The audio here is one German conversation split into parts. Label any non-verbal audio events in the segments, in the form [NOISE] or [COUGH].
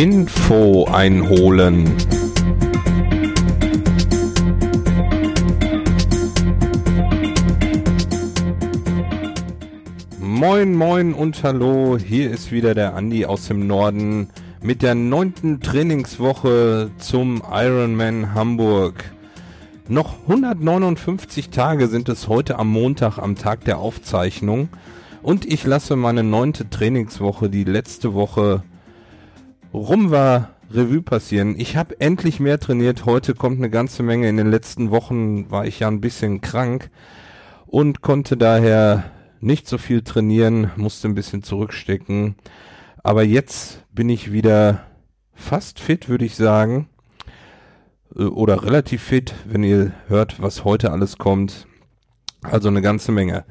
Info einholen. Moin, moin und hallo, hier ist wieder der Andi aus dem Norden mit der neunten Trainingswoche zum Ironman Hamburg. Noch 159 Tage sind es heute am Montag, am Tag der Aufzeichnung. Und ich lasse meine neunte Trainingswoche, die letzte Woche rum war, Revue passieren. Ich habe endlich mehr trainiert. Heute kommt eine ganze Menge. In den letzten Wochen war ich ja ein bisschen krank und konnte daher nicht so viel trainieren, musste ein bisschen zurückstecken. Aber jetzt bin ich wieder fast fit, würde ich sagen. Äh, oder relativ fit, wenn ihr hört, was heute alles kommt. Also eine ganze Menge.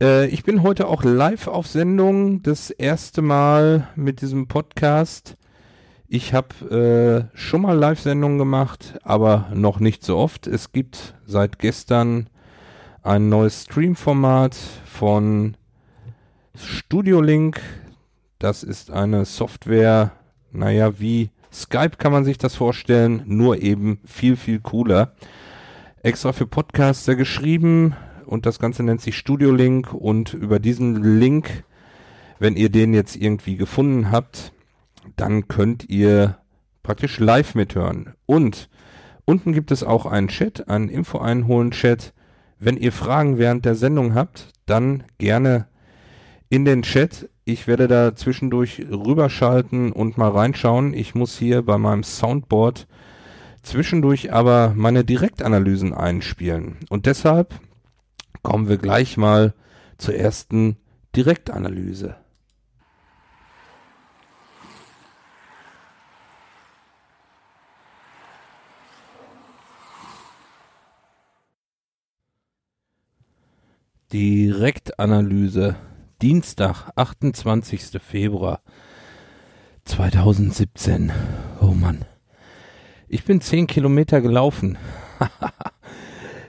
Äh, ich bin heute auch live auf Sendung, das erste Mal mit diesem Podcast. Ich habe äh, schon mal Live-Sendungen gemacht, aber noch nicht so oft. Es gibt seit gestern ein neues Stream-Format von Studio Link. Das ist eine Software, naja, wie Skype kann man sich das vorstellen, nur eben viel, viel cooler. Extra für Podcaster geschrieben, und das Ganze nennt sich Studio Link und über diesen Link, wenn ihr den jetzt irgendwie gefunden habt, dann könnt ihr praktisch live mithören. Und unten gibt es auch einen Chat, einen Info-Einholen-Chat. Wenn ihr Fragen während der Sendung habt, dann gerne in den Chat. Ich werde da zwischendurch rüberschalten und mal reinschauen. Ich muss hier bei meinem Soundboard zwischendurch aber meine Direktanalysen einspielen. Und deshalb kommen wir gleich mal zur ersten Direktanalyse. Direktanalyse. Dienstag, 28. Februar 2017. Oh Mann. Ich bin 10 Kilometer gelaufen. [LAUGHS]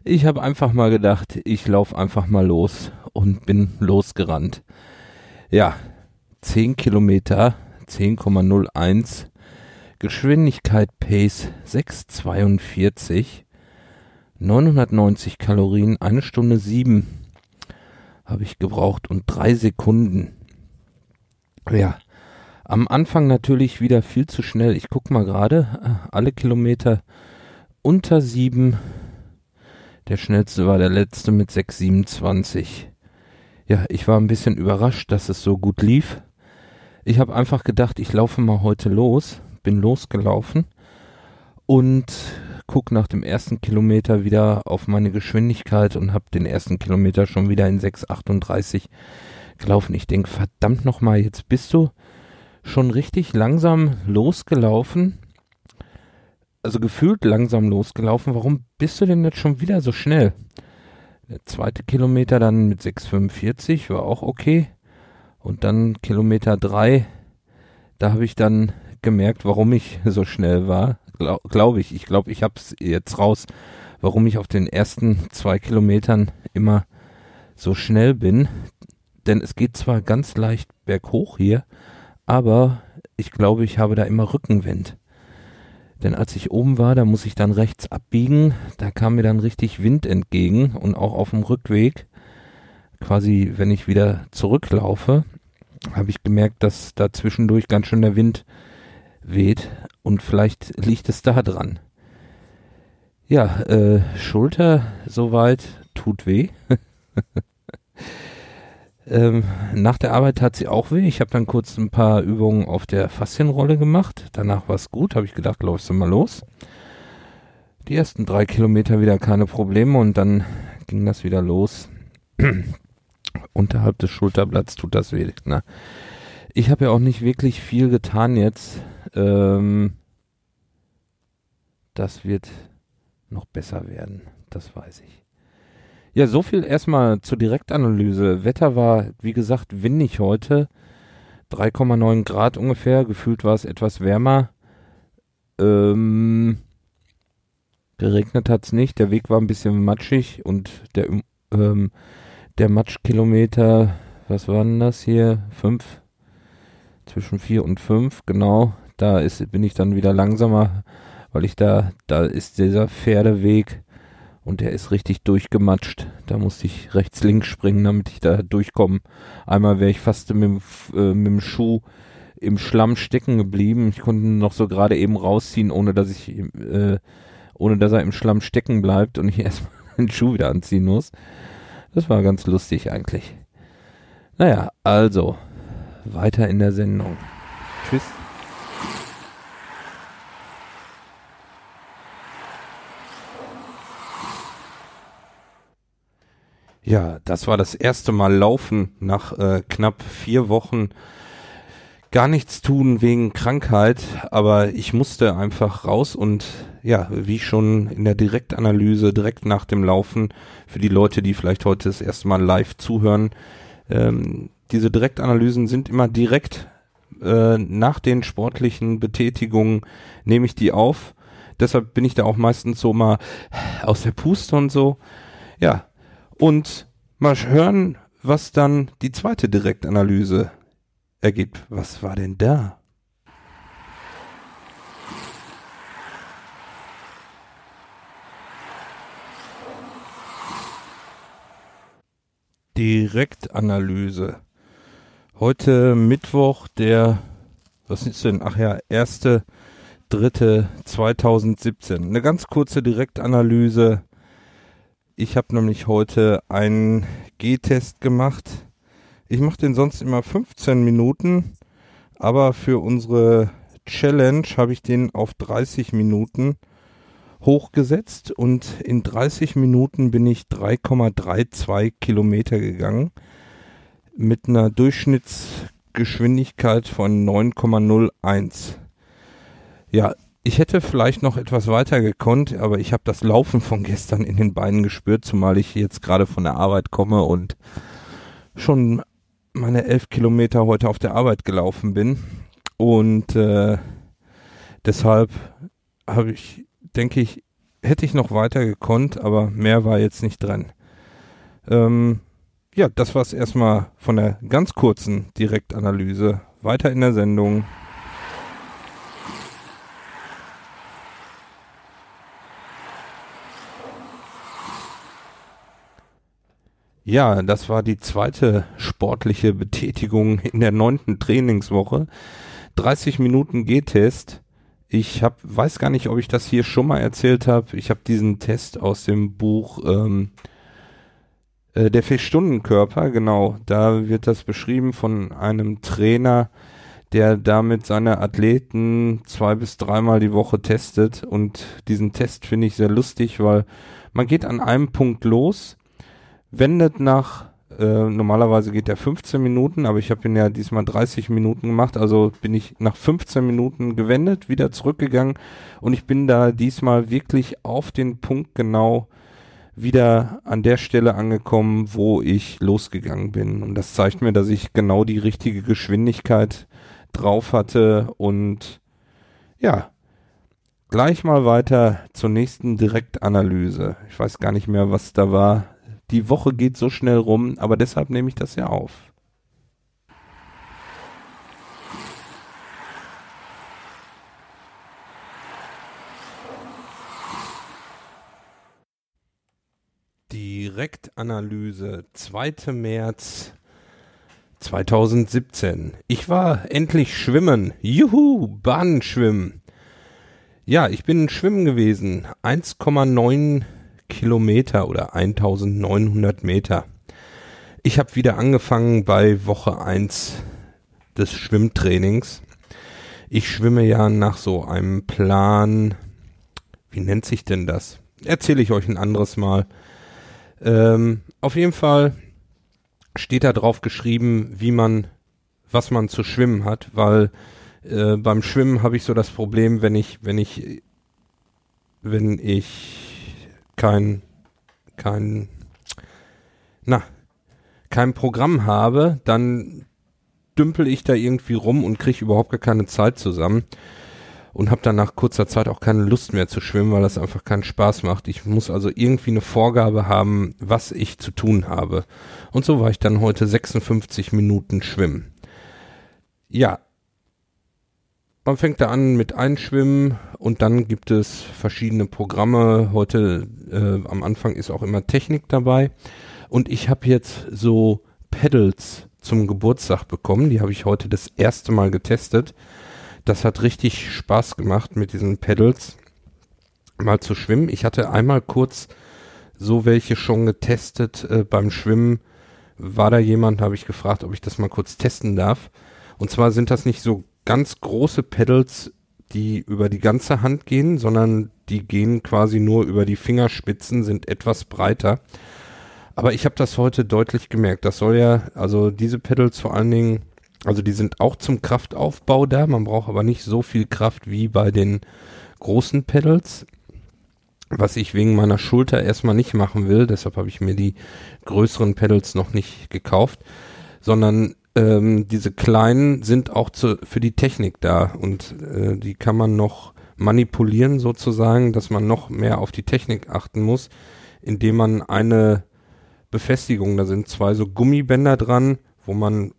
Ich habe einfach mal gedacht, ich laufe einfach mal los und bin losgerannt. Ja, 10 Kilometer, 10,01, Geschwindigkeit Pace 6,42, 990 Kalorien, eine Stunde 7 habe ich gebraucht und drei Sekunden. Ja, am Anfang natürlich wieder viel zu schnell. Ich guck mal gerade, alle Kilometer unter 7 der schnellste war der letzte mit 6,27. Ja, ich war ein bisschen überrascht, dass es so gut lief. Ich habe einfach gedacht, ich laufe mal heute los, bin losgelaufen und guck nach dem ersten Kilometer wieder auf meine Geschwindigkeit und habe den ersten Kilometer schon wieder in 6,38 gelaufen. Ich denke, verdammt nochmal, jetzt bist du schon richtig langsam losgelaufen also gefühlt langsam losgelaufen. Warum bist du denn jetzt schon wieder so schnell? Der zweite Kilometer dann mit 6,45 war auch okay. Und dann Kilometer 3, da habe ich dann gemerkt, warum ich [LAUGHS] so schnell war. Glaube glaub ich. Ich glaube, ich habe es jetzt raus, warum ich auf den ersten zwei Kilometern immer so schnell bin. Denn es geht zwar ganz leicht berghoch hier, aber ich glaube, ich habe da immer Rückenwind. Denn als ich oben war, da muss ich dann rechts abbiegen. Da kam mir dann richtig Wind entgegen und auch auf dem Rückweg, quasi wenn ich wieder zurücklaufe, habe ich gemerkt, dass da zwischendurch ganz schön der Wind weht und vielleicht liegt es da dran. Ja, äh, Schulter soweit tut weh. [LAUGHS] Ähm, nach der Arbeit hat sie auch weh. Ich habe dann kurz ein paar Übungen auf der Faszienrolle gemacht. Danach war es gut. Habe ich gedacht, läufst du mal los. Die ersten drei Kilometer wieder keine Probleme und dann ging das wieder los. [CLEARS THROAT] Unterhalb des Schulterblatts tut das weh. Na, ich habe ja auch nicht wirklich viel getan jetzt. Ähm, das wird noch besser werden. Das weiß ich. Ja, so viel erstmal zur Direktanalyse. Wetter war, wie gesagt, windig heute. 3,9 Grad ungefähr. Gefühlt war es etwas wärmer. Ähm, geregnet hat es nicht. Der Weg war ein bisschen matschig und der, ähm, der Matschkilometer, was waren das hier? Fünf? Zwischen vier und fünf, genau. da ist, bin ich dann wieder langsamer, weil ich da, da ist dieser Pferdeweg und der ist richtig durchgematscht. Da musste ich rechts, links springen, damit ich da durchkomme. Einmal wäre ich fast mit, dem, äh, mit dem Schuh im Schlamm stecken geblieben. Ich konnte ihn noch so gerade eben rausziehen, ohne dass ich, äh, ohne dass er im Schlamm stecken bleibt und ich [LAUGHS] erstmal den Schuh wieder anziehen muss. Das war ganz lustig eigentlich. Naja, also, weiter in der Sendung. Tschüss. Ja, das war das erste Mal Laufen nach äh, knapp vier Wochen. Gar nichts tun wegen Krankheit, aber ich musste einfach raus und ja, wie schon in der Direktanalyse direkt nach dem Laufen, für die Leute, die vielleicht heute das erste Mal live zuhören, ähm, diese Direktanalysen sind immer direkt äh, nach den sportlichen Betätigungen nehme ich die auf. Deshalb bin ich da auch meistens so mal aus der Puste und so. Ja, und mal hören, was dann die zweite Direktanalyse ergibt. Was war denn da? Direktanalyse. Heute Mittwoch, der, was ist denn? Ach ja, erste, dritte 2017. Eine ganz kurze Direktanalyse ich habe nämlich heute einen G-Test gemacht. Ich mache den sonst immer 15 Minuten, aber für unsere Challenge habe ich den auf 30 Minuten hochgesetzt und in 30 Minuten bin ich 3,32 Kilometer gegangen mit einer Durchschnittsgeschwindigkeit von 9,01. Ja, ich hätte vielleicht noch etwas weiter gekonnt, aber ich habe das Laufen von gestern in den Beinen gespürt, zumal ich jetzt gerade von der Arbeit komme und schon meine elf Kilometer heute auf der Arbeit gelaufen bin. Und äh, deshalb habe ich, denke ich, hätte ich noch weiter gekonnt, aber mehr war jetzt nicht dran. Ähm, ja, das war es erstmal von der ganz kurzen Direktanalyse. Weiter in der Sendung. Ja, das war die zweite sportliche Betätigung in der neunten Trainingswoche. 30 Minuten G-Test. Ich hab, weiß gar nicht, ob ich das hier schon mal erzählt habe. Ich habe diesen Test aus dem Buch ähm, äh, Der Vier-Stunden-Körper, genau. Da wird das beschrieben von einem Trainer, der damit seine Athleten zwei bis dreimal die Woche testet. Und diesen Test finde ich sehr lustig, weil man geht an einem Punkt los wendet nach, äh, normalerweise geht der 15 Minuten, aber ich habe ihn ja diesmal 30 Minuten gemacht, also bin ich nach 15 Minuten gewendet, wieder zurückgegangen und ich bin da diesmal wirklich auf den Punkt genau wieder an der Stelle angekommen, wo ich losgegangen bin. Und das zeigt mir, dass ich genau die richtige Geschwindigkeit drauf hatte und ja, gleich mal weiter zur nächsten Direktanalyse. Ich weiß gar nicht mehr, was da war die Woche geht so schnell rum, aber deshalb nehme ich das ja auf. Direktanalyse, 2. März 2017. Ich war endlich schwimmen. Juhu, Bahnenschwimmen. Ja, ich bin schwimmen gewesen. 1,9 Kilometer oder 1900 Meter. Ich habe wieder angefangen bei Woche 1 des Schwimmtrainings. Ich schwimme ja nach so einem Plan. Wie nennt sich denn das? Erzähle ich euch ein anderes Mal. Ähm, auf jeden Fall steht da drauf geschrieben, wie man, was man zu schwimmen hat, weil äh, beim Schwimmen habe ich so das Problem, wenn ich, wenn ich, wenn ich kein, kein, na, kein Programm habe, dann dümpel ich da irgendwie rum und kriege überhaupt gar keine Zeit zusammen und habe dann nach kurzer Zeit auch keine Lust mehr zu schwimmen, weil das einfach keinen Spaß macht. Ich muss also irgendwie eine Vorgabe haben, was ich zu tun habe. Und so war ich dann heute 56 Minuten schwimmen. Ja, man fängt da an mit Einschwimmen und dann gibt es verschiedene Programme. Heute äh, am Anfang ist auch immer Technik dabei. Und ich habe jetzt so Pedals zum Geburtstag bekommen. Die habe ich heute das erste Mal getestet. Das hat richtig Spaß gemacht mit diesen Pedals mal zu schwimmen. Ich hatte einmal kurz so welche schon getestet äh, beim Schwimmen. War da jemand, habe ich gefragt, ob ich das mal kurz testen darf. Und zwar sind das nicht so ganz große Pedals, die über die ganze Hand gehen, sondern die gehen quasi nur über die Fingerspitzen, sind etwas breiter. Aber ich habe das heute deutlich gemerkt. Das soll ja, also diese Pedals vor allen Dingen, also die sind auch zum Kraftaufbau da. Man braucht aber nicht so viel Kraft wie bei den großen Pedals. Was ich wegen meiner Schulter erstmal nicht machen will, deshalb habe ich mir die größeren Pedals noch nicht gekauft, sondern ähm, diese kleinen sind auch zu, für die Technik da und äh, die kann man noch manipulieren sozusagen, dass man noch mehr auf die Technik achten muss, indem man eine Befestigung, da sind zwei so Gummibänder dran, wo man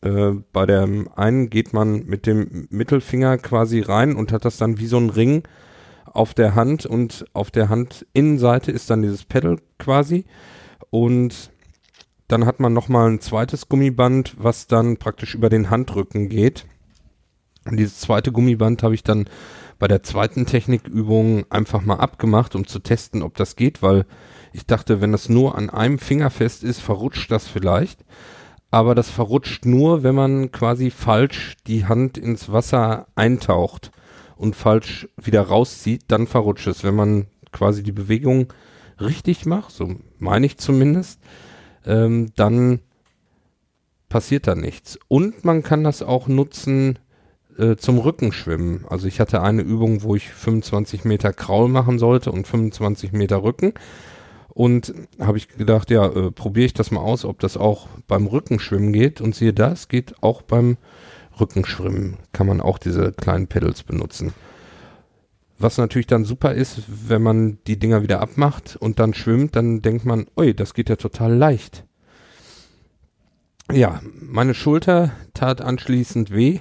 äh, bei dem einen geht man mit dem Mittelfinger quasi rein und hat das dann wie so ein Ring auf der Hand und auf der Handinnenseite ist dann dieses Pedal quasi und dann hat man nochmal ein zweites Gummiband, was dann praktisch über den Handrücken geht. Und dieses zweite Gummiband habe ich dann bei der zweiten Technikübung einfach mal abgemacht, um zu testen, ob das geht, weil ich dachte, wenn das nur an einem Finger fest ist, verrutscht das vielleicht. Aber das verrutscht nur, wenn man quasi falsch die Hand ins Wasser eintaucht und falsch wieder rauszieht, dann verrutscht es. Wenn man quasi die Bewegung richtig macht, so meine ich zumindest, ähm, dann passiert da nichts. Und man kann das auch nutzen äh, zum Rückenschwimmen. Also ich hatte eine Übung, wo ich 25 Meter Kraul machen sollte und 25 Meter Rücken. Und habe ich gedacht, ja, äh, probiere ich das mal aus, ob das auch beim Rückenschwimmen geht. Und siehe das, geht auch beim Rückenschwimmen. Kann man auch diese kleinen Pedals benutzen. Was natürlich dann super ist, wenn man die Dinger wieder abmacht und dann schwimmt, dann denkt man, ui, das geht ja total leicht. Ja, meine Schulter tat anschließend weh,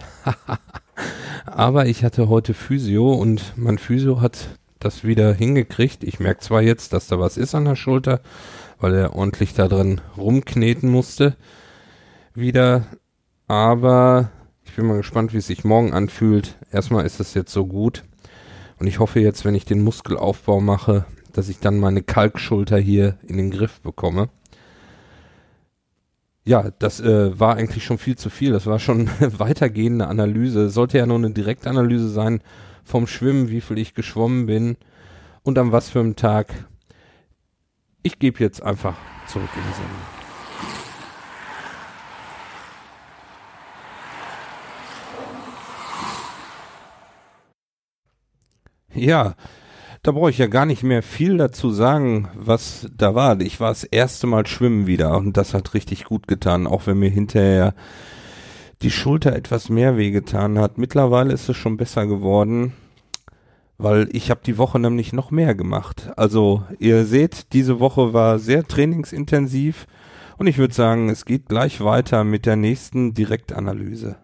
[LAUGHS] aber ich hatte heute Physio und mein Physio hat das wieder hingekriegt. Ich merke zwar jetzt, dass da was ist an der Schulter, weil er ordentlich da drin rumkneten musste wieder, aber ich bin mal gespannt, wie es sich morgen anfühlt. Erstmal ist es jetzt so gut. Und ich hoffe jetzt, wenn ich den Muskelaufbau mache, dass ich dann meine Kalkschulter hier in den Griff bekomme. Ja, das äh, war eigentlich schon viel zu viel. Das war schon [LAUGHS] weitergehende Analyse. Sollte ja nur eine Direktanalyse sein vom Schwimmen, wie viel ich geschwommen bin und an was für einem Tag. Ich gebe jetzt einfach zurück in die Sendung. Ja, da brauche ich ja gar nicht mehr viel dazu sagen, was da war. Ich war das erste Mal schwimmen wieder und das hat richtig gut getan, auch wenn mir hinterher die Schulter etwas mehr wehgetan hat. Mittlerweile ist es schon besser geworden, weil ich habe die Woche nämlich noch mehr gemacht. Also ihr seht, diese Woche war sehr trainingsintensiv und ich würde sagen, es geht gleich weiter mit der nächsten Direktanalyse.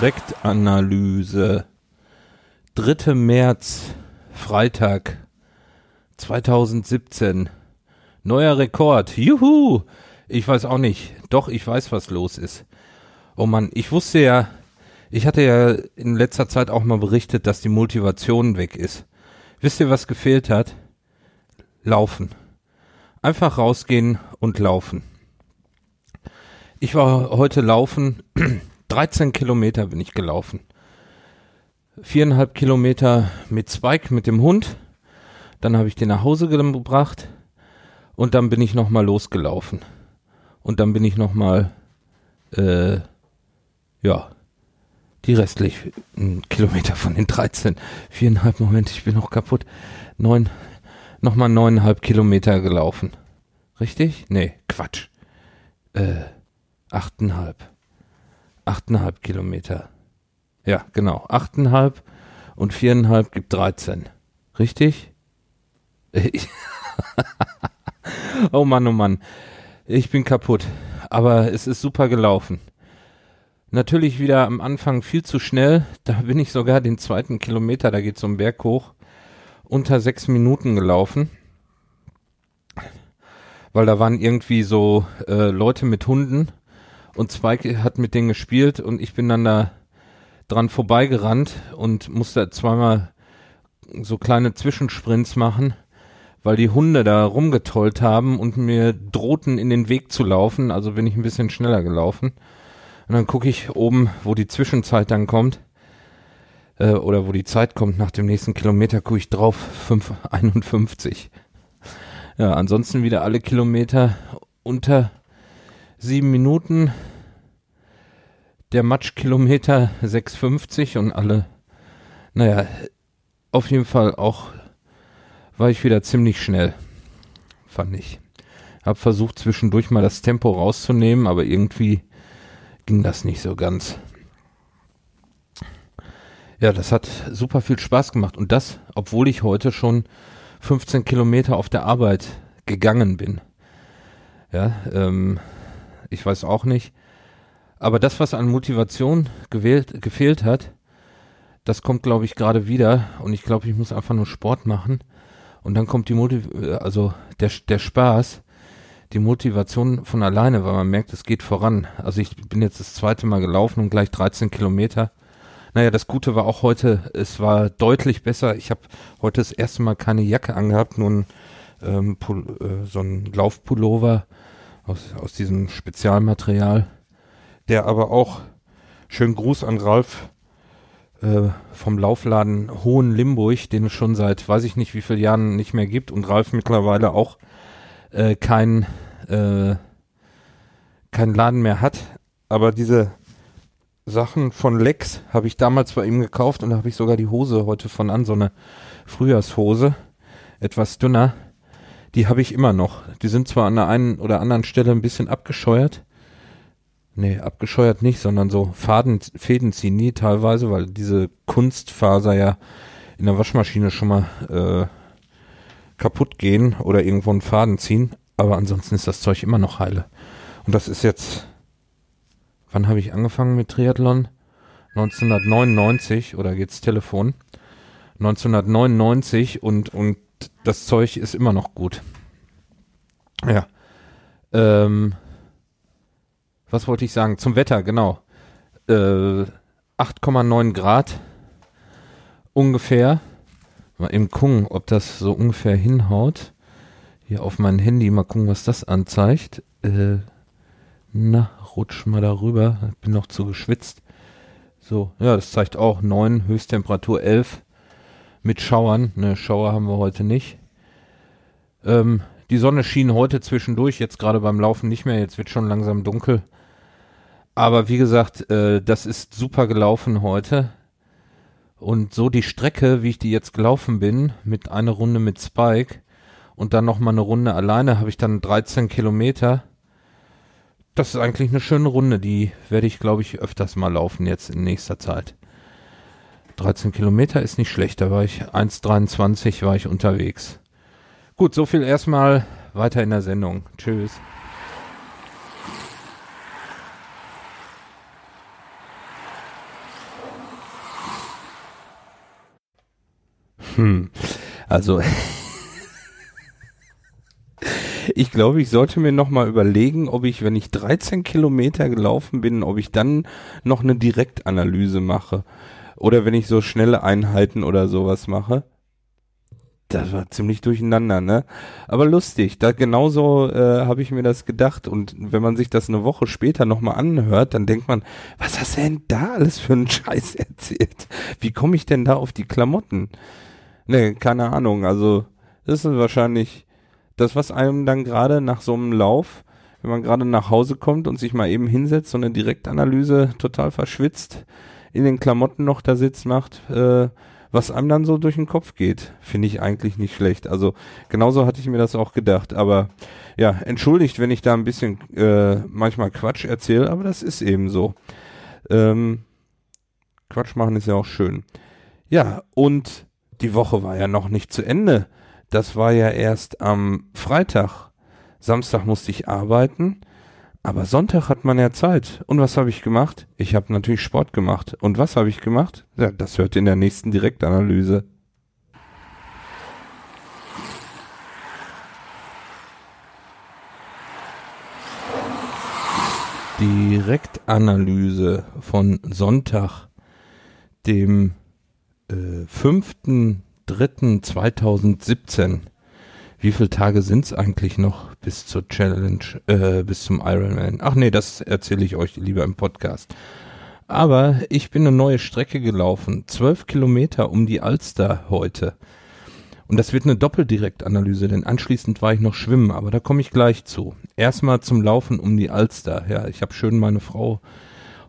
Direktanalyse. 3. März, Freitag 2017. Neuer Rekord. Juhu! Ich weiß auch nicht. Doch, ich weiß, was los ist. Oh Mann, ich wusste ja, ich hatte ja in letzter Zeit auch mal berichtet, dass die Motivation weg ist. Wisst ihr, was gefehlt hat? Laufen. Einfach rausgehen und laufen. Ich war heute laufen 13 Kilometer bin ich gelaufen. Viereinhalb Kilometer mit Spike, mit dem Hund. Dann habe ich den nach Hause gebracht. Und dann bin ich nochmal losgelaufen. Und dann bin ich nochmal, äh, ja, die restlichen Kilometer von den 13, viereinhalb, Moment, ich bin noch kaputt, neun, nochmal neuneinhalb Kilometer gelaufen. Richtig? Nee, Quatsch. Äh, achteinhalb. Achteinhalb Kilometer. Ja, genau. Achteinhalb und viereinhalb gibt 13. Richtig? [LAUGHS] oh Mann, oh Mann. Ich bin kaputt. Aber es ist super gelaufen. Natürlich wieder am Anfang viel zu schnell. Da bin ich sogar den zweiten Kilometer, da geht so ein Berg hoch, unter sechs Minuten gelaufen. Weil da waren irgendwie so äh, Leute mit Hunden und Spike hat mit denen gespielt und ich bin dann da dran vorbeigerannt und musste zweimal so kleine Zwischensprints machen, weil die Hunde da rumgetollt haben und mir drohten in den Weg zu laufen, also bin ich ein bisschen schneller gelaufen. Und dann gucke ich oben, wo die Zwischenzeit dann kommt, äh, oder wo die Zeit kommt nach dem nächsten Kilometer, gucke ich drauf, 5,51. Ja, ansonsten wieder alle Kilometer unter sieben Minuten. Der Matschkilometer 6,50 und alle, naja, auf jeden Fall auch war ich wieder ziemlich schnell, fand ich. Hab versucht zwischendurch mal das Tempo rauszunehmen, aber irgendwie ging das nicht so ganz. Ja, das hat super viel Spaß gemacht und das, obwohl ich heute schon 15 Kilometer auf der Arbeit gegangen bin. Ja, ähm, ich weiß auch nicht. Aber das, was an Motivation gewählt, gefehlt hat, das kommt, glaube ich, gerade wieder. Und ich glaube, ich muss einfach nur Sport machen. Und dann kommt die Motiv also der, der Spaß, die Motivation von alleine, weil man merkt, es geht voran. Also ich bin jetzt das zweite Mal gelaufen und gleich 13 Kilometer. Naja, das Gute war auch heute, es war deutlich besser. Ich habe heute das erste Mal keine Jacke angehabt, nur ein, ähm, äh, so ein Laufpullover aus, aus diesem Spezialmaterial, der aber auch, schön Gruß an Ralf, äh, vom Laufladen Hohen Limburg, den es schon seit weiß ich nicht wie vielen Jahren nicht mehr gibt und Ralf mittlerweile auch äh, kein, äh, kein Laden mehr hat. Aber diese Sachen von Lex habe ich damals bei ihm gekauft und da habe ich sogar die Hose heute von an, so eine Frühjahrshose, etwas dünner. Die habe ich immer noch. Die sind zwar an der einen oder anderen Stelle ein bisschen abgescheuert, Nee, abgescheuert nicht, sondern so Faden, Fäden ziehen nie teilweise, weil diese Kunstfaser ja in der Waschmaschine schon mal äh, kaputt gehen oder irgendwo einen Faden ziehen. Aber ansonsten ist das Zeug immer noch heile. Und das ist jetzt, wann habe ich angefangen mit Triathlon? 1999 oder geht's Telefon? 1999 und, und das Zeug ist immer noch gut. Ja. Ähm, was wollte ich sagen? Zum Wetter, genau. Äh, 8,9 Grad ungefähr. Mal eben gucken, ob das so ungefähr hinhaut. Hier auf mein Handy mal gucken, was das anzeigt. Äh, na, rutsch mal darüber. Bin noch zu geschwitzt. So, ja, das zeigt auch 9, Höchsttemperatur 11 mit Schauern. Ne, Schauer haben wir heute nicht. Ähm, die Sonne schien heute zwischendurch, jetzt gerade beim Laufen nicht mehr. Jetzt wird schon langsam dunkel. Aber wie gesagt, äh, das ist super gelaufen heute. Und so die Strecke, wie ich die jetzt gelaufen bin, mit einer Runde mit Spike und dann nochmal eine Runde alleine, habe ich dann 13 Kilometer. Das ist eigentlich eine schöne Runde, die werde ich, glaube ich, öfters mal laufen jetzt in nächster Zeit. 13 Kilometer ist nicht schlecht, da war ich 1,23 war ich unterwegs. Gut, so viel erstmal weiter in der Sendung. Tschüss. Hm. Also [LAUGHS] ich glaube, ich sollte mir noch mal überlegen, ob ich, wenn ich 13 Kilometer gelaufen bin, ob ich dann noch eine Direktanalyse mache. Oder wenn ich so schnelle Einheiten oder sowas mache. Das war ziemlich durcheinander, ne? Aber lustig, da genauso äh, habe ich mir das gedacht. Und wenn man sich das eine Woche später nochmal anhört, dann denkt man, was hast du denn da alles für einen Scheiß [LAUGHS] erzählt? Wie komme ich denn da auf die Klamotten? Nee, keine Ahnung. Also, das ist wahrscheinlich das, was einem dann gerade nach so einem Lauf, wenn man gerade nach Hause kommt und sich mal eben hinsetzt, so eine Direktanalyse total verschwitzt, in den Klamotten noch da sitzt, macht, äh, was einem dann so durch den Kopf geht, finde ich eigentlich nicht schlecht. Also genauso hatte ich mir das auch gedacht. Aber ja, entschuldigt, wenn ich da ein bisschen äh, manchmal Quatsch erzähle, aber das ist eben so. Ähm, Quatsch machen ist ja auch schön. Ja, und die Woche war ja noch nicht zu Ende. Das war ja erst am Freitag Samstag musste ich arbeiten, aber Sonntag hat man ja Zeit. Und was habe ich gemacht? Ich habe natürlich Sport gemacht. Und was habe ich gemacht? Ja, das hört ihr in der nächsten Direktanalyse. Direktanalyse von Sonntag, dem äh, 5.3.2017. Wie viele Tage sind es eigentlich noch bis zur Challenge, äh, bis zum Ironman? Ach nee, das erzähle ich euch lieber im Podcast. Aber ich bin eine neue Strecke gelaufen. Zwölf Kilometer um die Alster heute. Und das wird eine Doppeldirektanalyse, denn anschließend war ich noch schwimmen, aber da komme ich gleich zu. Erstmal zum Laufen um die Alster. Ja, ich habe schön meine Frau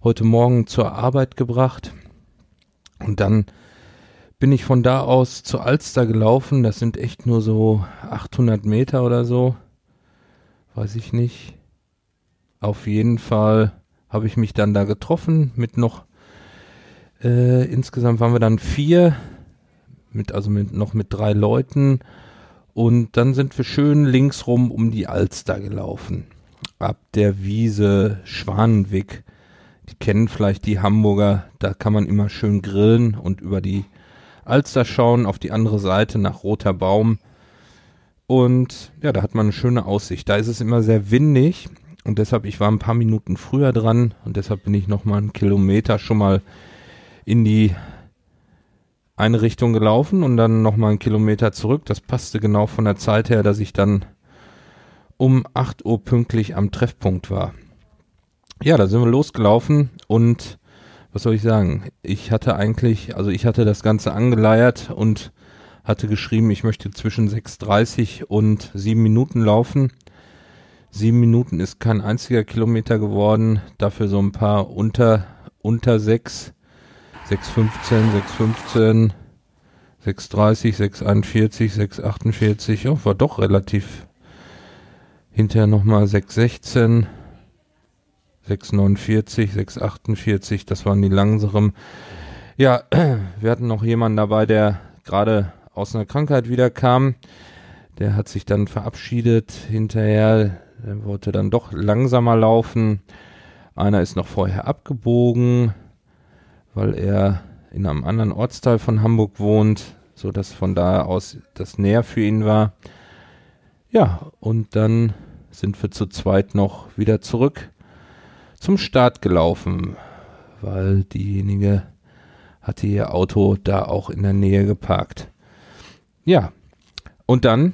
heute Morgen zur Arbeit gebracht und dann bin ich von da aus zur Alster gelaufen. Das sind echt nur so 800 Meter oder so. Weiß ich nicht. Auf jeden Fall habe ich mich dann da getroffen mit noch, äh, insgesamt waren wir dann vier mit, also mit, noch mit drei Leuten. Und dann sind wir schön linksrum um die Alster gelaufen. Ab der Wiese Schwanenweg. Die kennen vielleicht die Hamburger. Da kann man immer schön grillen und über die Alster schauen, auf die andere Seite nach Roter Baum. Und ja, da hat man eine schöne Aussicht. Da ist es immer sehr windig. Und deshalb, ich war ein paar Minuten früher dran und deshalb bin ich noch mal einen Kilometer schon mal in die eine Richtung gelaufen und dann nochmal einen Kilometer zurück. Das passte genau von der Zeit her, dass ich dann um 8 Uhr pünktlich am Treffpunkt war. Ja, da sind wir losgelaufen und was soll ich sagen? Ich hatte eigentlich, also ich hatte das Ganze angeleiert und hatte geschrieben, ich möchte zwischen 6,30 und 7 Minuten laufen. 7 Minuten ist kein einziger Kilometer geworden, dafür so ein paar unter, unter 6. 615, 615, 630, 641, 648. Oh, war doch relativ. Hinterher nochmal 616, 649, 648. Das waren die langsamen. Ja, [CLEARS THROAT] wir hatten noch jemanden dabei, der gerade aus einer Krankheit wiederkam. Der hat sich dann verabschiedet hinterher. Der wollte dann doch langsamer laufen. Einer ist noch vorher abgebogen weil er in einem anderen Ortsteil von Hamburg wohnt, so dass von da aus das näher für ihn war. Ja, und dann sind wir zu zweit noch wieder zurück zum Start gelaufen, weil diejenige hatte ihr Auto da auch in der Nähe geparkt. Ja, und dann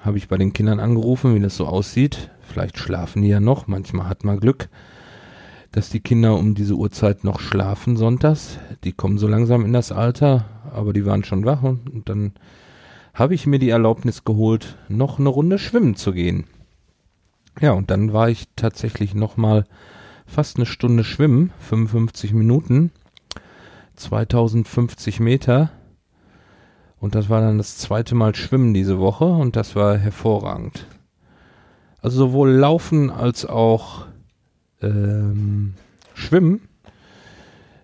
habe ich bei den Kindern angerufen, wie das so aussieht. Vielleicht schlafen die ja noch, manchmal hat man Glück dass die Kinder um diese Uhrzeit noch schlafen sonntags. Die kommen so langsam in das Alter, aber die waren schon wach und, dann habe ich mir die Erlaubnis geholt, noch eine Runde schwimmen zu gehen. Ja, und dann war ich tatsächlich noch mal fast eine Stunde schwimmen, 55 Minuten, 2050 Meter. Und das war dann das zweite Mal schwimmen diese Woche und das war hervorragend. Also sowohl laufen als auch ähm, Schwimmen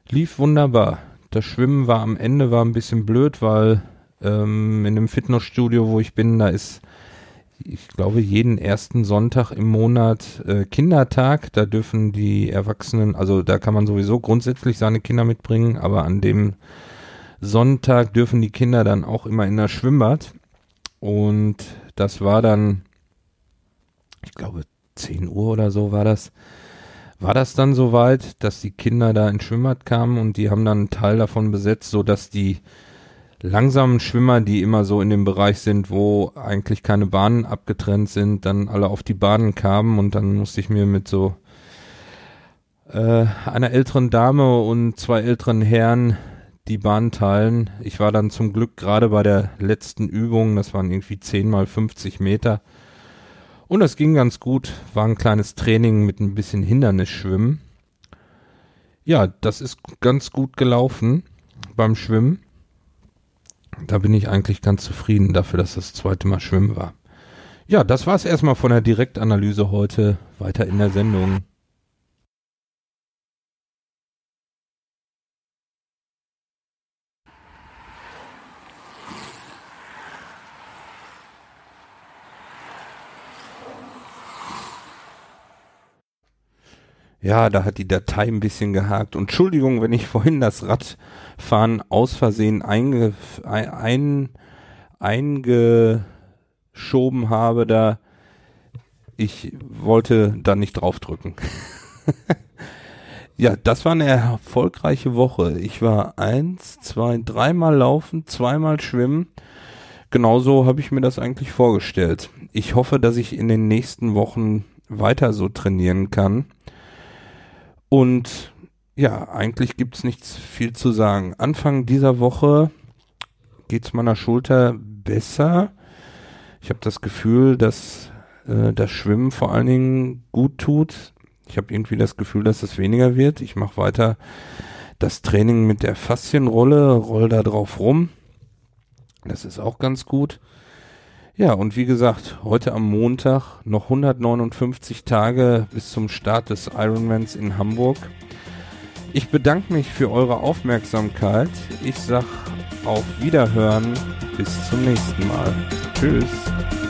lief wunderbar. Das Schwimmen war am Ende war ein bisschen blöd, weil ähm, in dem Fitnessstudio, wo ich bin, da ist, ich glaube, jeden ersten Sonntag im Monat äh, Kindertag. Da dürfen die Erwachsenen, also da kann man sowieso grundsätzlich seine Kinder mitbringen, aber an dem Sonntag dürfen die Kinder dann auch immer in das Schwimmbad. Und das war dann, ich glaube, 10 Uhr oder so war das war das dann soweit, dass die Kinder da ins Schwimmbad kamen und die haben dann einen Teil davon besetzt, so dass die langsamen Schwimmer, die immer so in dem Bereich sind, wo eigentlich keine Bahnen abgetrennt sind, dann alle auf die Bahnen kamen und dann musste ich mir mit so äh, einer älteren Dame und zwei älteren Herren die Bahn teilen. Ich war dann zum Glück gerade bei der letzten Übung, das waren irgendwie 10 mal 50 Meter, und das ging ganz gut. War ein kleines Training mit ein bisschen Hindernisschwimmen. Ja, das ist ganz gut gelaufen beim Schwimmen. Da bin ich eigentlich ganz zufrieden dafür, dass das zweite Mal Schwimmen war. Ja, das war's erstmal von der Direktanalyse heute. Weiter in der Sendung. Ja, da hat die Datei ein bisschen gehakt. Und Entschuldigung, wenn ich vorhin das Radfahren aus Versehen einge, ein, eingeschoben habe, da ich wollte da nicht draufdrücken. [LAUGHS] ja, das war eine erfolgreiche Woche. Ich war eins, zwei, dreimal laufen, zweimal schwimmen. Genauso habe ich mir das eigentlich vorgestellt. Ich hoffe, dass ich in den nächsten Wochen weiter so trainieren kann. Und ja, eigentlich gibt's nichts viel zu sagen. Anfang dieser Woche geht's meiner Schulter besser. Ich habe das Gefühl, dass äh, das Schwimmen vor allen Dingen gut tut. Ich habe irgendwie das Gefühl, dass es weniger wird. Ich mache weiter das Training mit der Faszienrolle, roll da drauf rum. Das ist auch ganz gut. Ja, und wie gesagt, heute am Montag noch 159 Tage bis zum Start des Ironmans in Hamburg. Ich bedanke mich für eure Aufmerksamkeit. Ich sag auf Wiederhören. Bis zum nächsten Mal. Tschüss.